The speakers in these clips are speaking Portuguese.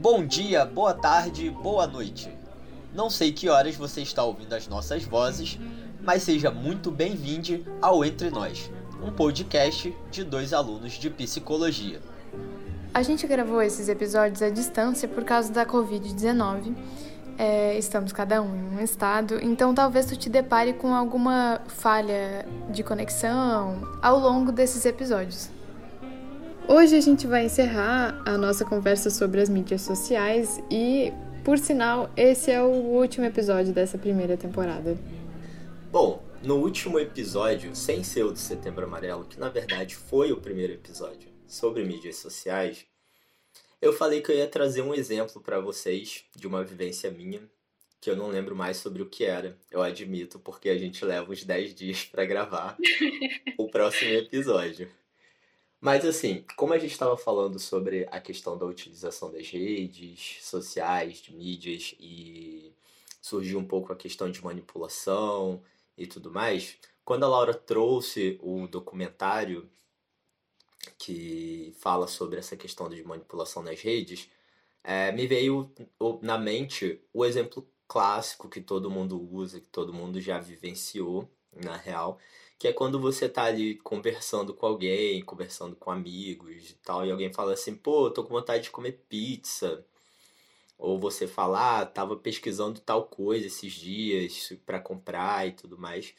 Bom dia, boa tarde, boa noite. Não sei que horas você está ouvindo as nossas vozes, mas seja muito bem-vindo ao Entre Nós, um podcast de dois alunos de psicologia. A gente gravou esses episódios à distância por causa da Covid-19. É, estamos cada um em um estado, então talvez tu te depare com alguma falha de conexão ao longo desses episódios. Hoje a gente vai encerrar a nossa conversa sobre as mídias sociais e, por sinal, esse é o último episódio dessa primeira temporada. Bom, no último episódio, sem ser o do Setembro Amarelo, que na verdade foi o primeiro episódio sobre mídias sociais, eu falei que eu ia trazer um exemplo para vocês de uma vivência minha, que eu não lembro mais sobre o que era, eu admito, porque a gente leva uns 10 dias para gravar o próximo episódio. Mas assim, como a gente estava falando sobre a questão da utilização das redes sociais, de mídias e surgiu um pouco a questão de manipulação e tudo mais, quando a Laura trouxe o documentário que fala sobre essa questão de manipulação nas redes, é, me veio na mente o exemplo clássico que todo mundo usa, que todo mundo já vivenciou na real, que é quando você tá ali conversando com alguém, conversando com amigos e tal, e alguém fala assim, pô, tô com vontade de comer pizza. Ou você fala, ah, tava pesquisando tal coisa esses dias para comprar e tudo mais.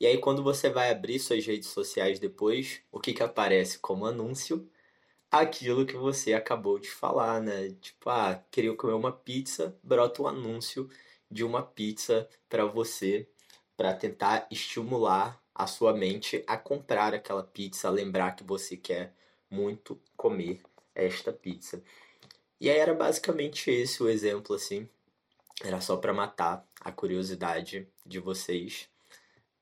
E aí quando você vai abrir suas redes sociais depois, o que que aparece como anúncio? Aquilo que você acabou de falar, né? Tipo, ah, queria comer uma pizza, brota um anúncio de uma pizza para você, para tentar estimular a sua mente a comprar aquela pizza, a lembrar que você quer muito comer esta pizza. E aí era basicamente esse o exemplo assim. Era só para matar a curiosidade de vocês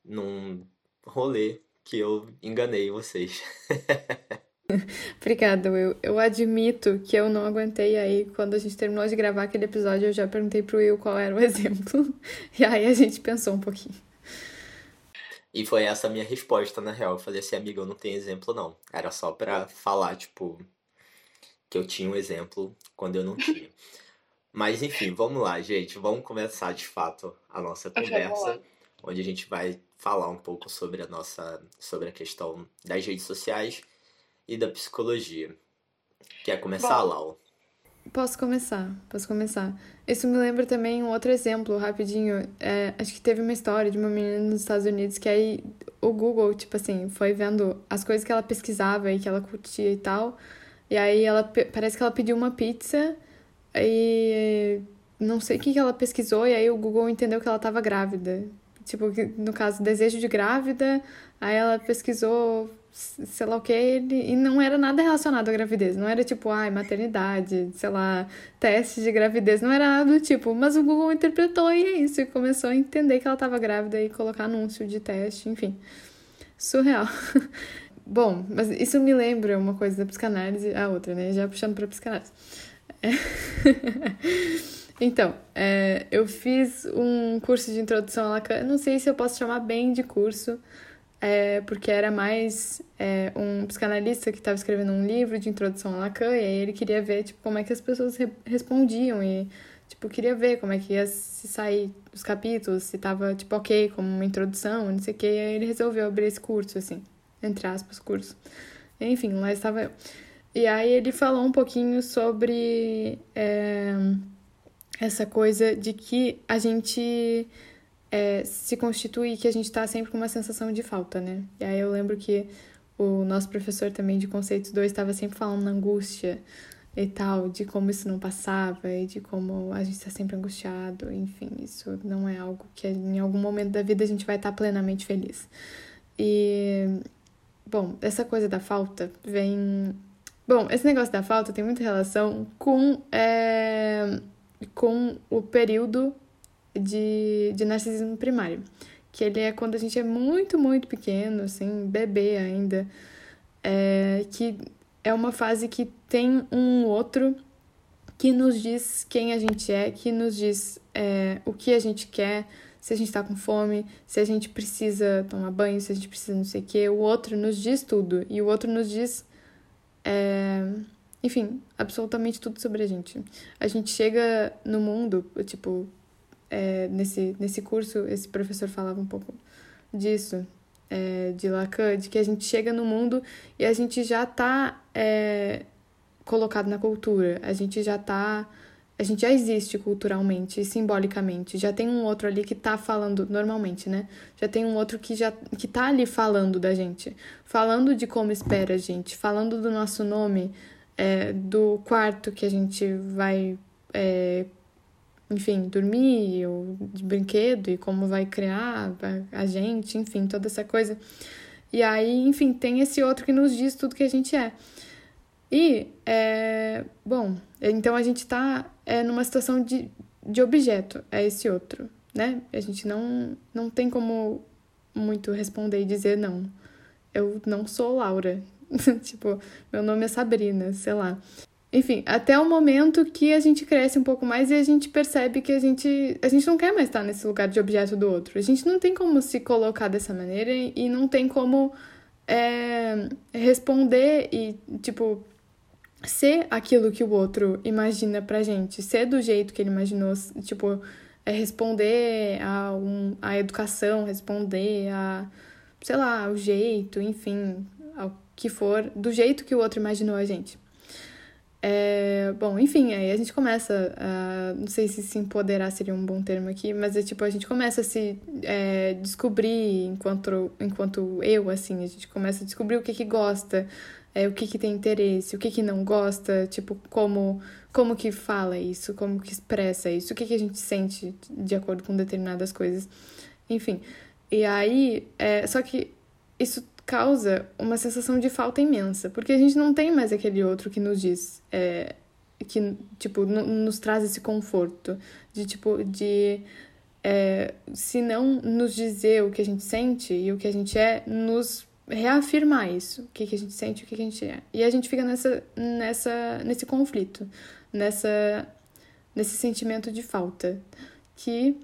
num rolê que eu enganei vocês. Obrigada, Will. Eu admito que eu não aguentei aí. Quando a gente terminou de gravar aquele episódio, eu já perguntei pro Will qual era o exemplo. E aí a gente pensou um pouquinho. E foi essa a minha resposta, na real. Eu falei assim, amiga, eu não tenho exemplo, não. Era só pra falar, tipo, que eu tinha um exemplo quando eu não tinha. Mas enfim, vamos lá, gente. Vamos começar de fato a nossa conversa, onde a gente vai falar um pouco sobre a nossa, sobre a questão das redes sociais e da psicologia. Quer começar, Bom, Lau? Posso começar, posso começar. Isso me lembra também um outro exemplo, rapidinho. É, acho que teve uma história de uma menina nos Estados Unidos que aí o Google, tipo assim, foi vendo as coisas que ela pesquisava e que ela curtia e tal. E aí ela parece que ela pediu uma pizza e não sei o que, que ela pesquisou, e aí o Google entendeu que ela estava grávida. Tipo, no caso, desejo de grávida, aí ela pesquisou sei lá o que, e não era nada relacionado à gravidez. Não era tipo, ai, maternidade, sei lá, teste de gravidez, não era nada do tipo. Mas o Google interpretou e é isso, e começou a entender que ela estava grávida e colocar anúncio de teste, enfim. Surreal. Bom, mas isso me lembra uma coisa da psicanálise, a outra, né? Já puxando pra psicanálise. É. então, é, eu fiz um curso de introdução a Lacan. Não sei se eu posso chamar bem de curso, é, porque era mais é, um psicanalista que estava escrevendo um livro de introdução a Lacan, e aí ele queria ver tipo, como é que as pessoas re respondiam, e tipo, queria ver como é que ia se sair os capítulos, se tava tipo, ok, como uma introdução, não sei o que, e aí ele resolveu abrir esse curso, assim, entre aspas, curso. Enfim, lá estava eu. E aí ele falou um pouquinho sobre é, essa coisa de que a gente é, se constitui que a gente está sempre com uma sensação de falta, né? E aí eu lembro que o nosso professor também de Conceitos 2 estava sempre falando na angústia e tal, de como isso não passava e de como a gente está sempre angustiado, enfim, isso não é algo que em algum momento da vida a gente vai estar tá plenamente feliz. E, bom, essa coisa da falta vem. Bom, esse negócio da falta tem muita relação com, é, com o período de, de narcisismo primário, que ele é quando a gente é muito, muito pequeno, assim, bebê ainda, é, que é uma fase que tem um outro que nos diz quem a gente é, que nos diz é, o que a gente quer, se a gente tá com fome, se a gente precisa tomar banho, se a gente precisa não sei o quê. O outro nos diz tudo. E o outro nos diz é, enfim, absolutamente tudo sobre a gente. A gente chega no mundo, tipo, é, nesse, nesse curso, esse professor falava um pouco disso, é, de Lacan, de que a gente chega no mundo e a gente já tá é, colocado na cultura, a gente já tá. A gente já existe culturalmente e simbolicamente. Já tem um outro ali que tá falando, normalmente, né? Já tem um outro que já que tá ali falando da gente. Falando de como espera a gente, falando do nosso nome, é, do quarto que a gente vai, é, enfim, dormir, ou de brinquedo, e como vai criar a gente, enfim, toda essa coisa. E aí, enfim, tem esse outro que nos diz tudo que a gente é. E, é, bom, então a gente tá é, numa situação de, de objeto, é esse outro, né? A gente não, não tem como muito responder e dizer não. Eu não sou Laura, tipo, meu nome é Sabrina, sei lá. Enfim, até o momento que a gente cresce um pouco mais e a gente percebe que a gente, a gente não quer mais estar nesse lugar de objeto do outro. A gente não tem como se colocar dessa maneira e não tem como é, responder e, tipo, ser aquilo que o outro imagina pra gente, ser do jeito que ele imaginou, tipo, é responder a, um, a educação, responder a, sei lá, o jeito, enfim, ao que for, do jeito que o outro imaginou a gente. É, bom, enfim, aí a gente começa a. Não sei se se empoderar seria um bom termo aqui, mas é tipo, a gente começa a se é, descobrir enquanto, enquanto eu, assim, a gente começa a descobrir o que que gosta, é, o que que tem interesse, o que que não gosta, tipo, como, como que fala isso, como que expressa isso, o que que a gente sente de acordo com determinadas coisas, enfim. E aí, é, só que isso causa uma sensação de falta imensa, porque a gente não tem mais aquele outro que nos diz, é, que, tipo, nos traz esse conforto, de, tipo, de, é, se não nos dizer o que a gente sente e o que a gente é, nos reafirmar isso, o que, que a gente sente o que, que a gente é. E a gente fica nessa, nessa, nesse conflito, nessa, nesse sentimento de falta, que,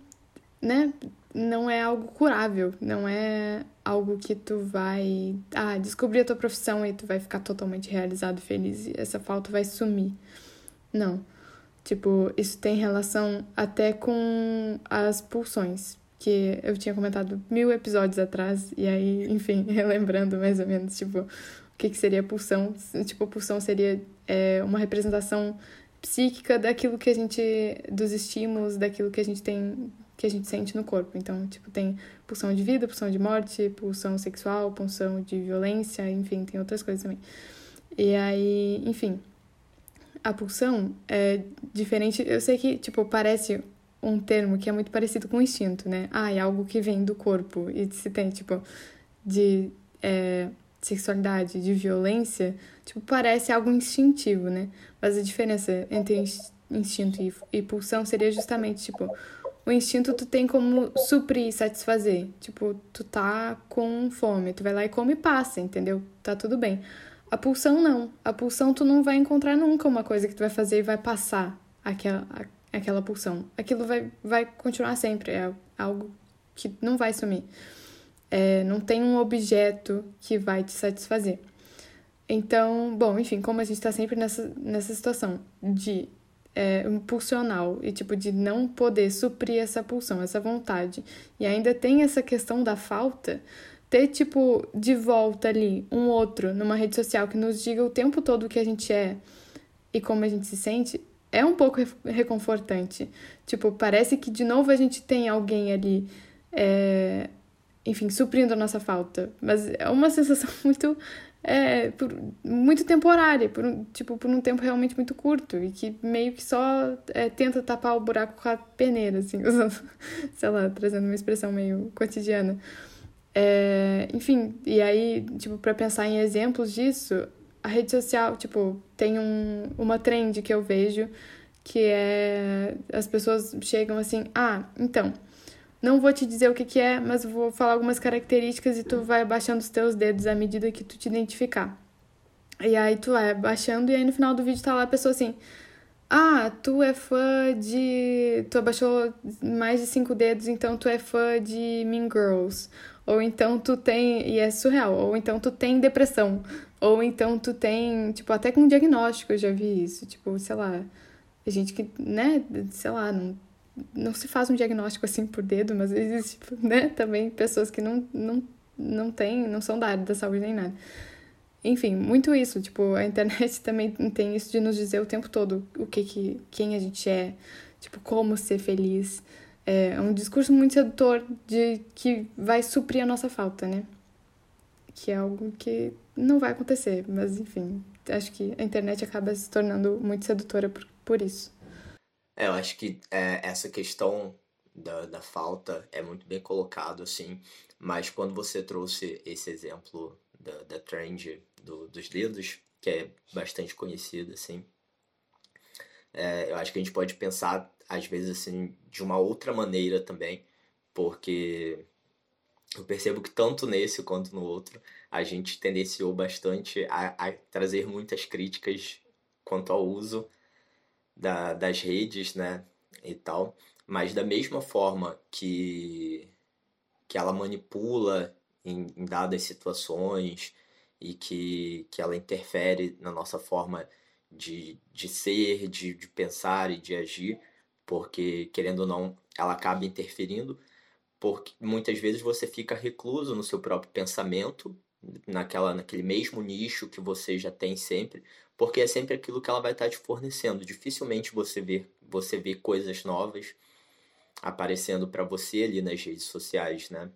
né, não é algo curável, não é algo que tu vai, ah, descobrir a tua profissão e tu vai ficar totalmente realizado, feliz e essa falta vai sumir. Não. Tipo, isso tem relação até com as pulsões, que eu tinha comentado mil episódios atrás, e aí, enfim, relembrando mais ou menos, tipo, o que, que seria pulsão. Tipo, pulsão seria é, uma representação psíquica daquilo que a gente, dos estímulos, daquilo que a gente tem que a gente sente no corpo. Então, tipo, tem pulsão de vida, pulsão de morte, pulsão sexual, pulsão de violência, enfim, tem outras coisas também. E aí, enfim, a pulsão é diferente. Eu sei que, tipo, parece um termo que é muito parecido com instinto, né? Ah, é algo que vem do corpo. E se tem, tipo, de é, sexualidade, de violência, tipo, parece algo instintivo, né? Mas a diferença entre instinto e pulsão seria justamente, tipo, o instinto tu tem como suprir, satisfazer. Tipo, tu tá com fome, tu vai lá e come e passa, entendeu? Tá tudo bem. A pulsão não. A pulsão tu não vai encontrar nunca uma coisa que tu vai fazer e vai passar aquela, aquela pulsão. Aquilo vai, vai continuar sempre. É algo que não vai sumir. É, não tem um objeto que vai te satisfazer. Então, bom, enfim, como a gente tá sempre nessa, nessa situação de é, pulsional e tipo de não poder suprir essa pulsão, essa vontade. E ainda tem essa questão da falta, ter tipo de volta ali um outro numa rede social que nos diga o tempo todo o que a gente é e como a gente se sente, é um pouco reconfortante. Tipo, parece que de novo a gente tem alguém ali, é, enfim, suprindo a nossa falta. Mas é uma sensação muito é, por, muito temporária, por tipo, por um tempo realmente muito curto e que meio que só é, tenta tapar o buraco com a peneira, assim, usando, sei lá, trazendo uma expressão meio cotidiana. É, enfim, e aí, tipo, para pensar em exemplos disso, a rede social, tipo, tem um, uma trend que eu vejo que é as pessoas chegam assim, ah, então, não vou te dizer o que, que é, mas vou falar algumas características e tu vai baixando os teus dedos à medida que tu te identificar. E aí tu vai baixando e aí no final do vídeo tá lá a pessoa assim: "Ah, tu é fã de, tu abaixou mais de cinco dedos, então tu é fã de Mean Girls". ou então tu tem, e é surreal, ou então tu tem depressão, ou então tu tem, tipo, até com diagnóstico eu já vi isso, tipo, sei lá, gente que, né, sei lá, não, não se faz um diagnóstico assim por dedo, mas existe, tipo, né, também pessoas que não, não, não tem, não são da área da saúde nem nada. Enfim, muito isso, tipo, a internet também tem isso de nos dizer o tempo todo o que que, quem a gente é, tipo, como ser feliz. É um discurso muito sedutor de que vai suprir a nossa falta, né? Que é algo que não vai acontecer, mas enfim, acho que a internet acaba se tornando muito sedutora por, por isso. É, eu acho que é, essa questão da, da falta é muito bem colocado, assim, mas quando você trouxe esse exemplo da, da trend do, dos dedos, que é bastante conhecida, assim, é, eu acho que a gente pode pensar, às vezes, assim, de uma outra maneira também, porque eu percebo que tanto nesse quanto no outro, a gente tendenciou bastante a, a trazer muitas críticas quanto ao uso da, das redes, né, e tal, mas da mesma forma que, que ela manipula em, em dadas situações e que, que ela interfere na nossa forma de, de ser, de, de pensar e de agir, porque, querendo ou não, ela acaba interferindo, porque muitas vezes você fica recluso no seu próprio pensamento, naquela, naquele mesmo nicho que você já tem sempre, porque é sempre aquilo que ela vai estar te fornecendo. Dificilmente você vê, você vê coisas novas aparecendo para você ali nas redes sociais, né?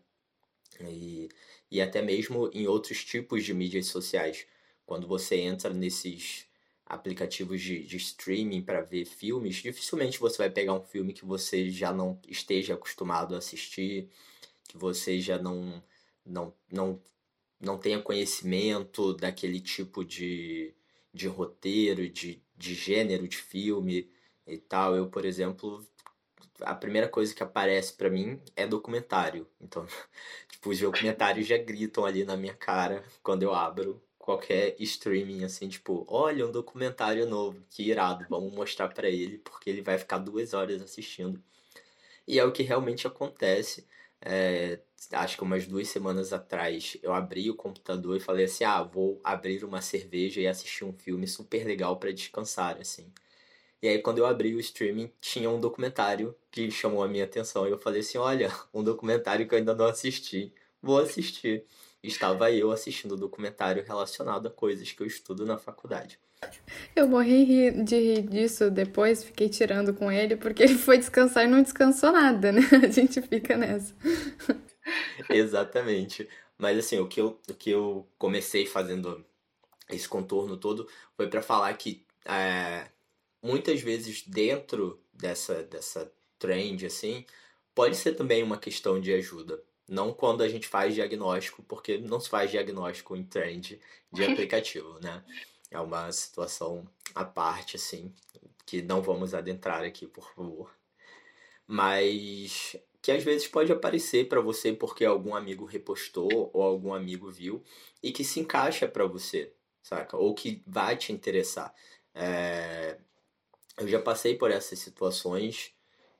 E, e até mesmo em outros tipos de mídias sociais. Quando você entra nesses aplicativos de, de streaming para ver filmes, dificilmente você vai pegar um filme que você já não esteja acostumado a assistir, que você já não, não, não, não tenha conhecimento daquele tipo de, de roteiro, de, de gênero de filme e tal. Eu, por exemplo, a primeira coisa que aparece para mim é documentário. Então, tipo, os documentários já gritam ali na minha cara quando eu abro qualquer streaming, assim, tipo, olha um documentário novo, que irado, vamos mostrar para ele, porque ele vai ficar duas horas assistindo. E é o que realmente acontece. É, acho que umas duas semanas atrás eu abri o computador e falei assim: ah, vou abrir uma cerveja e assistir um filme super legal para descansar, assim. E aí, quando eu abri o streaming, tinha um documentário que chamou a minha atenção. E eu falei assim: olha, um documentário que eu ainda não assisti, vou assistir. Estava eu assistindo um documentário relacionado a coisas que eu estudo na faculdade. Eu morri de rir disso depois, fiquei tirando com ele, porque ele foi descansar e não descansou nada, né? A gente fica nessa. Exatamente. Mas assim, o que eu, o que eu comecei fazendo esse contorno todo foi para falar que é, muitas vezes dentro dessa, dessa trend, assim, pode ser também uma questão de ajuda. Não quando a gente faz diagnóstico, porque não se faz diagnóstico em trend de aplicativo, né? É uma situação à parte, assim, que não vamos adentrar aqui, por favor. Mas que às vezes pode aparecer para você porque algum amigo repostou ou algum amigo viu e que se encaixa para você, saca? Ou que vai te interessar. É, eu já passei por essas situações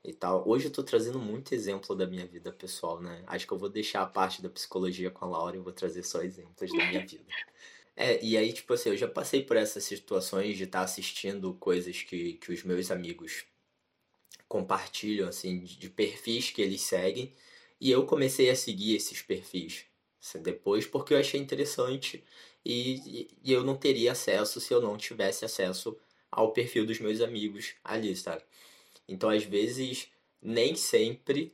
e tal. Hoje eu tô trazendo muito exemplo da minha vida pessoal, né? Acho que eu vou deixar a parte da psicologia com a Laura e vou trazer só exemplos da minha vida. É, e aí, tipo assim, eu já passei por essas situações de estar tá assistindo coisas que, que os meus amigos compartilham, assim, de, de perfis que eles seguem. E eu comecei a seguir esses perfis assim, depois porque eu achei interessante e, e, eu não teria acesso se eu não tivesse acesso ao perfil dos meus amigos ali, sabe? Então, às vezes, nem sempre,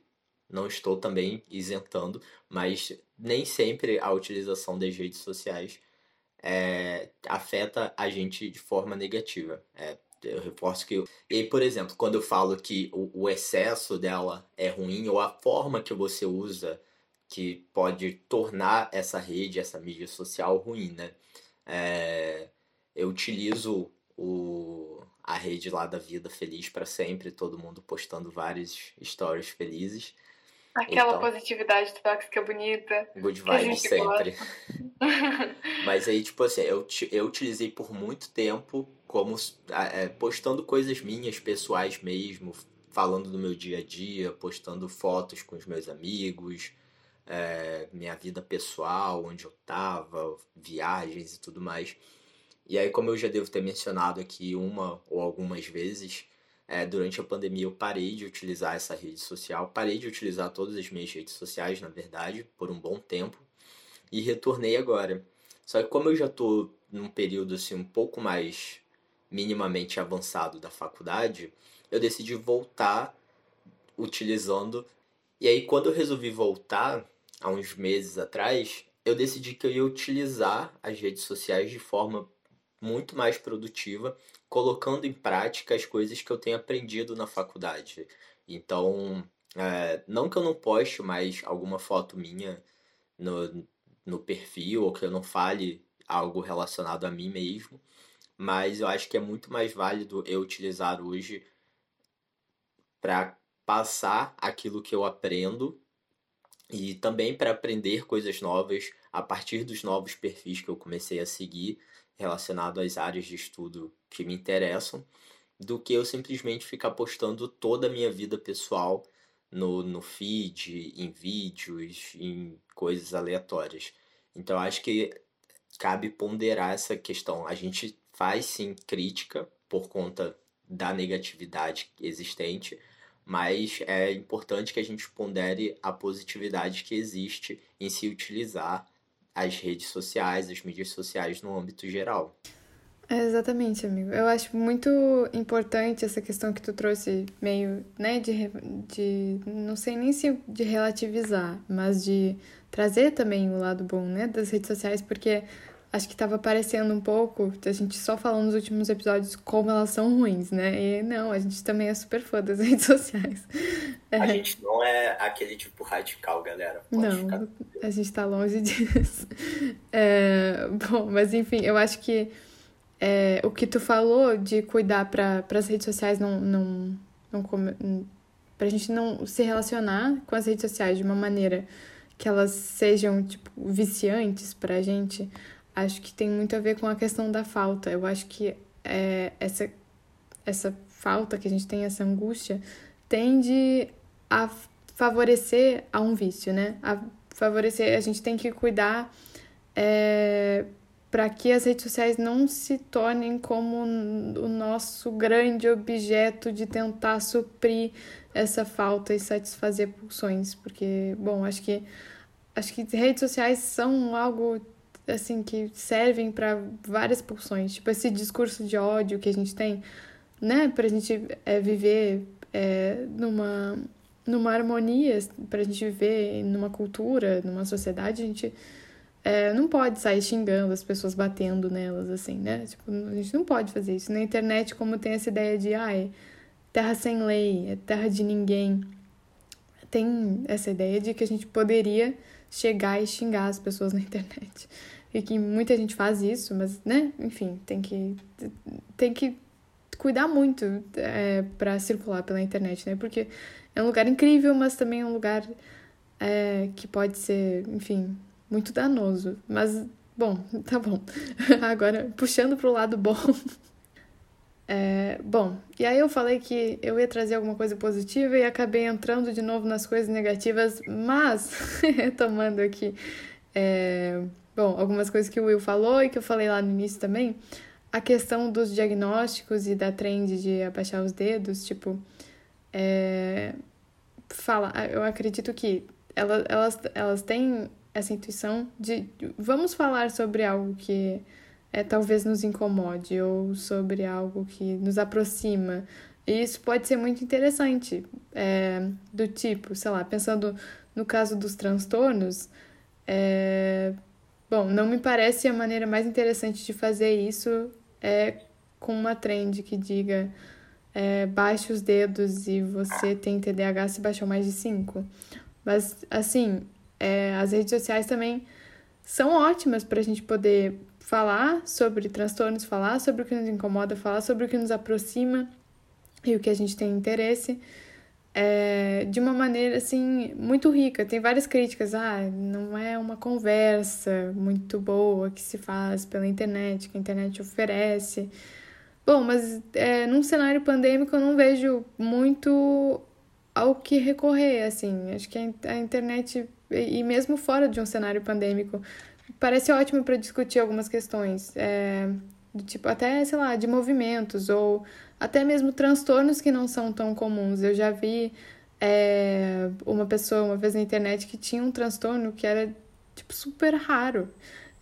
não estou também isentando, mas nem sempre a utilização das redes sociais é, afeta a gente de forma negativa. É, eu reforço que. Eu... E, por exemplo, quando eu falo que o, o, excesso dela é ruim, ou a forma que você usa que pode tornar essa rede, essa mídia social ruim, né? É, eu utilizo o, a rede lá da vida feliz para sempre, todo mundo postando vários stories felizes. Aquela então, positividade tóxica bonita. Good vibes sempre. Mas aí, tipo assim, eu, eu utilizei por muito tempo como é, postando coisas minhas, pessoais mesmo, falando do meu dia a dia, postando fotos com os meus amigos, é, minha vida pessoal, onde eu tava, viagens e tudo mais. E aí, como eu já devo ter mencionado aqui uma ou algumas vezes, é, durante a pandemia eu parei de utilizar essa rede social, parei de utilizar todas as minhas redes sociais, na verdade, por um bom tempo, e retornei agora. Só que como eu já estou num período assim um pouco mais minimamente avançado da faculdade, eu decidi voltar utilizando. E aí quando eu resolvi voltar, há uns meses atrás, eu decidi que eu ia utilizar as redes sociais de forma muito mais produtiva, colocando em prática as coisas que eu tenho aprendido na faculdade. Então, é, não que eu não poste mais alguma foto minha no, no perfil, ou que eu não fale algo relacionado a mim mesmo, mas eu acho que é muito mais válido eu utilizar hoje para passar aquilo que eu aprendo e também para aprender coisas novas a partir dos novos perfis que eu comecei a seguir relacionado às áreas de estudo que me interessam, do que eu simplesmente ficar postando toda a minha vida pessoal no, no feed, em vídeos, em coisas aleatórias. Então acho que cabe ponderar essa questão. A gente faz sim crítica por conta da negatividade existente, mas é importante que a gente pondere a positividade que existe em se utilizar as redes sociais, as mídias sociais no âmbito geral. É, exatamente, amigo. Eu acho muito importante essa questão que tu trouxe, meio, né, de, de não sei nem se de relativizar, mas de trazer também o lado bom, né, das redes sociais, porque acho que estava aparecendo um pouco, a gente só falando nos últimos episódios como elas são ruins, né? E não, a gente também é super fã das redes sociais. É. A gente não é aquele tipo radical, galera. Pode não, ficar... a gente tá longe disso. É, bom, mas enfim, eu acho que é, o que tu falou de cuidar para as redes sociais não, não, não pra gente não se relacionar com as redes sociais de uma maneira que elas sejam tipo viciantes pra gente acho que tem muito a ver com a questão da falta. Eu acho que é, essa, essa falta que a gente tem, essa angústia, tende a favorecer a um vício, né? A favorecer, a gente tem que cuidar é, para que as redes sociais não se tornem como o nosso grande objeto de tentar suprir essa falta e satisfazer pulsões, porque, bom, acho que acho que redes sociais são algo assim, que servem para várias pulsões. Tipo, esse discurso de ódio que a gente tem, né? Pra gente é, viver é, numa, numa harmonia, pra gente viver numa cultura, numa sociedade, a gente é, não pode sair xingando as pessoas, batendo nelas, assim, né? Tipo, a gente não pode fazer isso. Na internet, como tem essa ideia de, ai, terra sem lei, é terra de ninguém. Tem essa ideia de que a gente poderia chegar e xingar as pessoas na internet e que muita gente faz isso, mas, né, enfim, tem que, tem que cuidar muito é, para circular pela internet, né, porque é um lugar incrível, mas também é um lugar é, que pode ser, enfim, muito danoso. Mas, bom, tá bom. Agora, puxando pro lado bom. É, bom, e aí eu falei que eu ia trazer alguma coisa positiva e acabei entrando de novo nas coisas negativas, mas, retomando aqui é, Bom, algumas coisas que o Will falou e que eu falei lá no início também. A questão dos diagnósticos e da trend de abaixar os dedos, tipo, é, fala, eu acredito que elas, elas, elas têm essa intuição de vamos falar sobre algo que é, talvez nos incomode ou sobre algo que nos aproxima. E isso pode ser muito interessante, é, do tipo, sei lá, pensando no caso dos transtornos, é, Bom, não me parece a maneira mais interessante de fazer isso é com uma trend que diga é, baixe os dedos e você tem TDAH se baixou mais de 5. Mas, assim, é, as redes sociais também são ótimas para a gente poder falar sobre transtornos, falar sobre o que nos incomoda, falar sobre o que nos aproxima e o que a gente tem interesse é, de uma maneira assim muito rica. Tem várias críticas. Ah, não é uma conversa muito boa que se faz pela internet, que a internet oferece. Bom, mas é, num cenário pandêmico eu não vejo muito ao que recorrer, assim. Acho que a, internet e mesmo fora de um cenário pandêmico, parece ótimo para discutir algumas questões, é, do tipo até, sei lá, de movimentos ou até mesmo transtornos que não são tão comuns. Eu já vi é, uma pessoa uma vez na internet que tinha um transtorno que era tipo super raro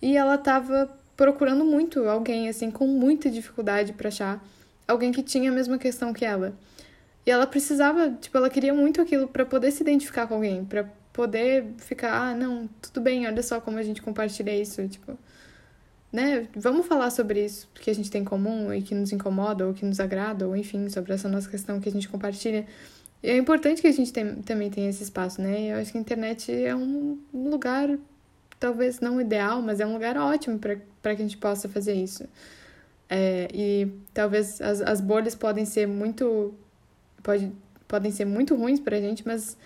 e ela tava procurando muito alguém assim com muita dificuldade para achar alguém que tinha a mesma questão que ela. E ela precisava, tipo, ela queria muito aquilo para poder se identificar com alguém, para poder ficar, ah, não, tudo bem, olha só como a gente compartilha isso, tipo, né? Vamos falar sobre isso que a gente tem em comum e que nos incomoda ou que nos agrada, ou enfim, sobre essa nossa questão que a gente compartilha. E é importante que a gente tem, também tenha esse espaço, né? Eu acho que a internet é um lugar, talvez não ideal, mas é um lugar ótimo para que a gente possa fazer isso. É, e talvez as, as bolhas podem ser muito. Pode, podem ser muito ruins pra gente, mas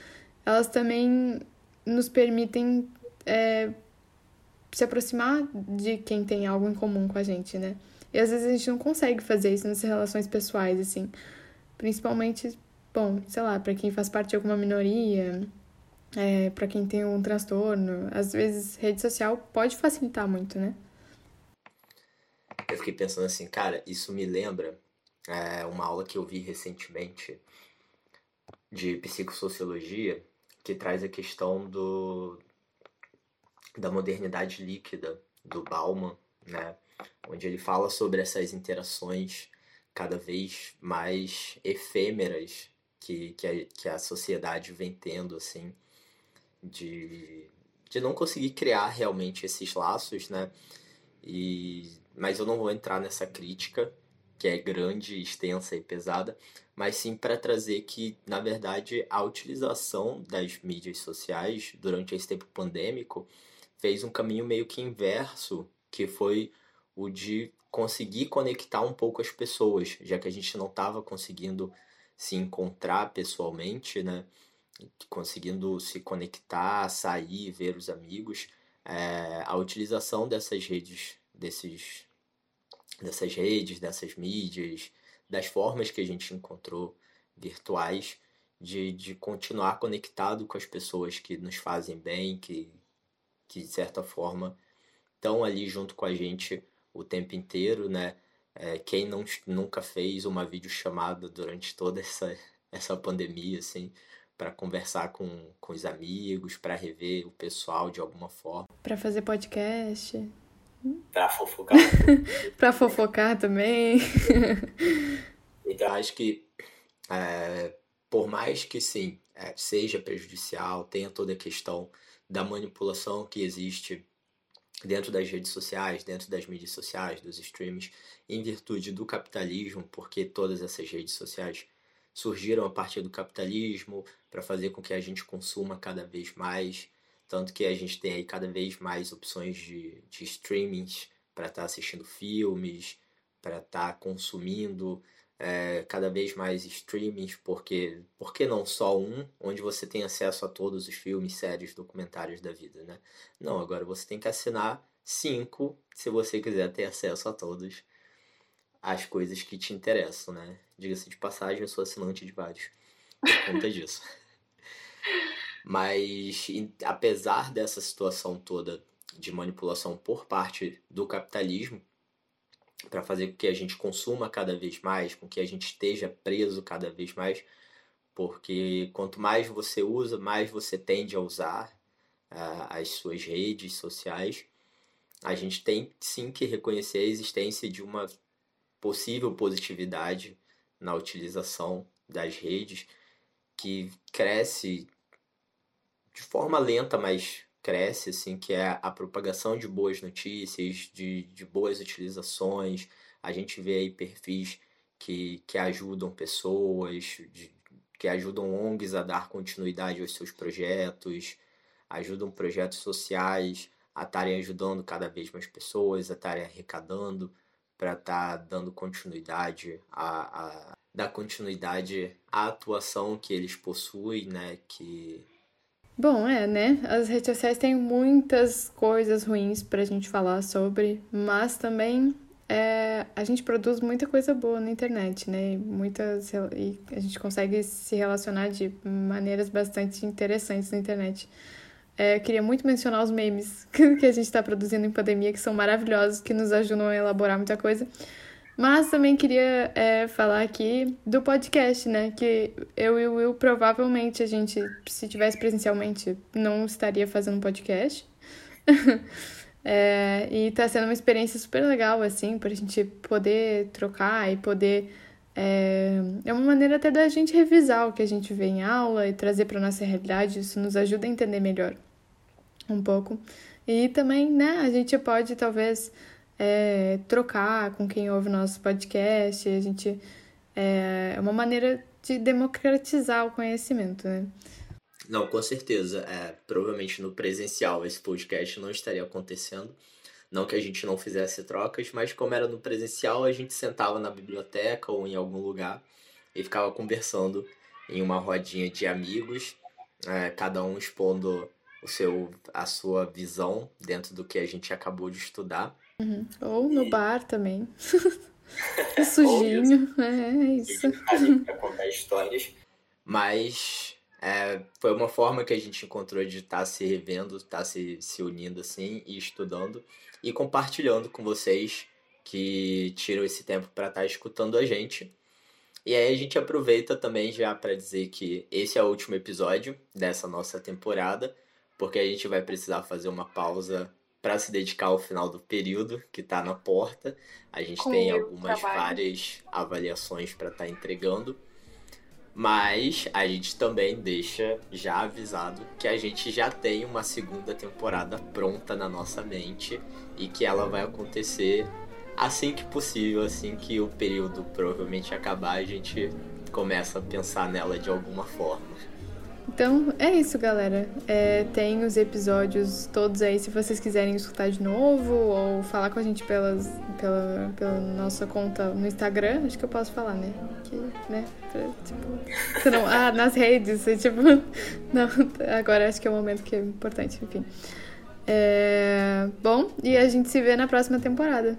elas também nos permitem é, se aproximar de quem tem algo em comum com a gente, né? E às vezes a gente não consegue fazer isso nas relações pessoais, assim. Principalmente, bom, sei lá, para quem faz parte de alguma minoria, é, para quem tem um transtorno. Às vezes, rede social pode facilitar muito, né? Eu fiquei pensando assim, cara, isso me lembra é, uma aula que eu vi recentemente de psicossociologia que traz a questão do da modernidade líquida do Bauman, né? Onde ele fala sobre essas interações cada vez mais efêmeras que, que, a, que a sociedade vem tendo, assim, de, de não conseguir criar realmente esses laços, né? E, mas eu não vou entrar nessa crítica, que é grande, extensa e pesada, mas sim para trazer que, na verdade, a utilização das mídias sociais durante esse tempo pandêmico fez um caminho meio que inverso, que foi o de conseguir conectar um pouco as pessoas, já que a gente não estava conseguindo se encontrar pessoalmente, né? Conseguindo se conectar, sair, ver os amigos. É, a utilização dessas redes, desses, dessas redes, dessas mídias, das formas que a gente encontrou virtuais de, de continuar conectado com as pessoas que nos fazem bem, que, que de certa forma estão ali junto com a gente o tempo inteiro, né? É, quem não, nunca fez uma videochamada durante toda essa, essa pandemia, assim, para conversar com, com os amigos, para rever o pessoal de alguma forma. Para fazer podcast. Para fofocar. para fofocar também. então, acho que, é, por mais que sim, é, seja prejudicial, tenha toda a questão da manipulação que existe dentro das redes sociais, dentro das mídias sociais, dos streams, em virtude do capitalismo, porque todas essas redes sociais surgiram a partir do capitalismo para fazer com que a gente consuma cada vez mais tanto que a gente tem aí cada vez mais opções de, de streamings para estar tá assistindo filmes, para estar tá consumindo é, cada vez mais streamings, porque por que não só um, onde você tem acesso a todos os filmes, séries, documentários da vida, né? Não, agora você tem que assinar cinco se você quiser ter acesso a todos as coisas que te interessam, né? Diga-se de passagem, eu sou assinante de vários por conta disso. Mas, apesar dessa situação toda de manipulação por parte do capitalismo, para fazer com que a gente consuma cada vez mais, com que a gente esteja preso cada vez mais, porque quanto mais você usa, mais você tende a usar uh, as suas redes sociais. A gente tem sim que reconhecer a existência de uma possível positividade na utilização das redes que cresce de forma lenta, mas cresce, assim, que é a propagação de boas notícias, de, de boas utilizações. A gente vê aí perfis que, que ajudam pessoas, de, que ajudam ONGs a dar continuidade aos seus projetos, ajudam projetos sociais a estarem ajudando cada vez mais pessoas, a estarem arrecadando para estar tá dando continuidade a, a dar continuidade à atuação que eles possuem, né, que Bom, é, né? As redes sociais têm muitas coisas ruins pra gente falar sobre, mas também é, a gente produz muita coisa boa na internet, né? Muitas, e a gente consegue se relacionar de maneiras bastante interessantes na internet. É, queria muito mencionar os memes que a gente está produzindo em pandemia, que são maravilhosos, que nos ajudam a elaborar muita coisa. Mas também queria é, falar aqui do podcast, né? Que eu e o Will provavelmente a gente, se tivesse presencialmente, não estaria fazendo podcast. é, e tá sendo uma experiência super legal, assim, pra gente poder trocar e poder. É, é uma maneira até da gente revisar o que a gente vê em aula e trazer para nossa realidade. Isso nos ajuda a entender melhor um pouco. E também, né, a gente pode talvez é, trocar com quem ouve nosso podcast. A gente é, é uma maneira de democratizar o conhecimento, né? Não, com certeza. É, provavelmente no presencial esse podcast não estaria acontecendo. Não que a gente não fizesse trocas, mas como era no presencial, a gente sentava na biblioteca ou em algum lugar e ficava conversando em uma rodinha de amigos, é, cada um expondo o seu, a sua visão dentro do que a gente acabou de estudar. Uhum. Ou no bar também. Sujinho, é, é isso. Pra contar histórias. Mas é, foi uma forma que a gente encontrou de estar tá se revendo, estar tá se, se unindo assim e estudando e compartilhando com vocês que tiram esse tempo para estar tá escutando a gente. E aí a gente aproveita também já para dizer que esse é o último episódio dessa nossa temporada, porque a gente vai precisar fazer uma pausa para se dedicar ao final do período que está na porta. A gente Com tem algumas trabalho. várias avaliações para estar tá entregando. Mas a gente também deixa já avisado que a gente já tem uma segunda temporada pronta na nossa mente e que ela vai acontecer assim que possível, assim que o período provavelmente acabar, a gente começa a pensar nela de alguma forma. Então é isso, galera. É, tem os episódios todos aí se vocês quiserem escutar de novo ou falar com a gente pelas, pela, pela nossa conta no Instagram. Acho que eu posso falar, né? Que, né? Pra, tipo, não, ah, nas redes. Tipo, não, agora acho que é o momento que é importante, enfim. É, bom, e a gente se vê na próxima temporada.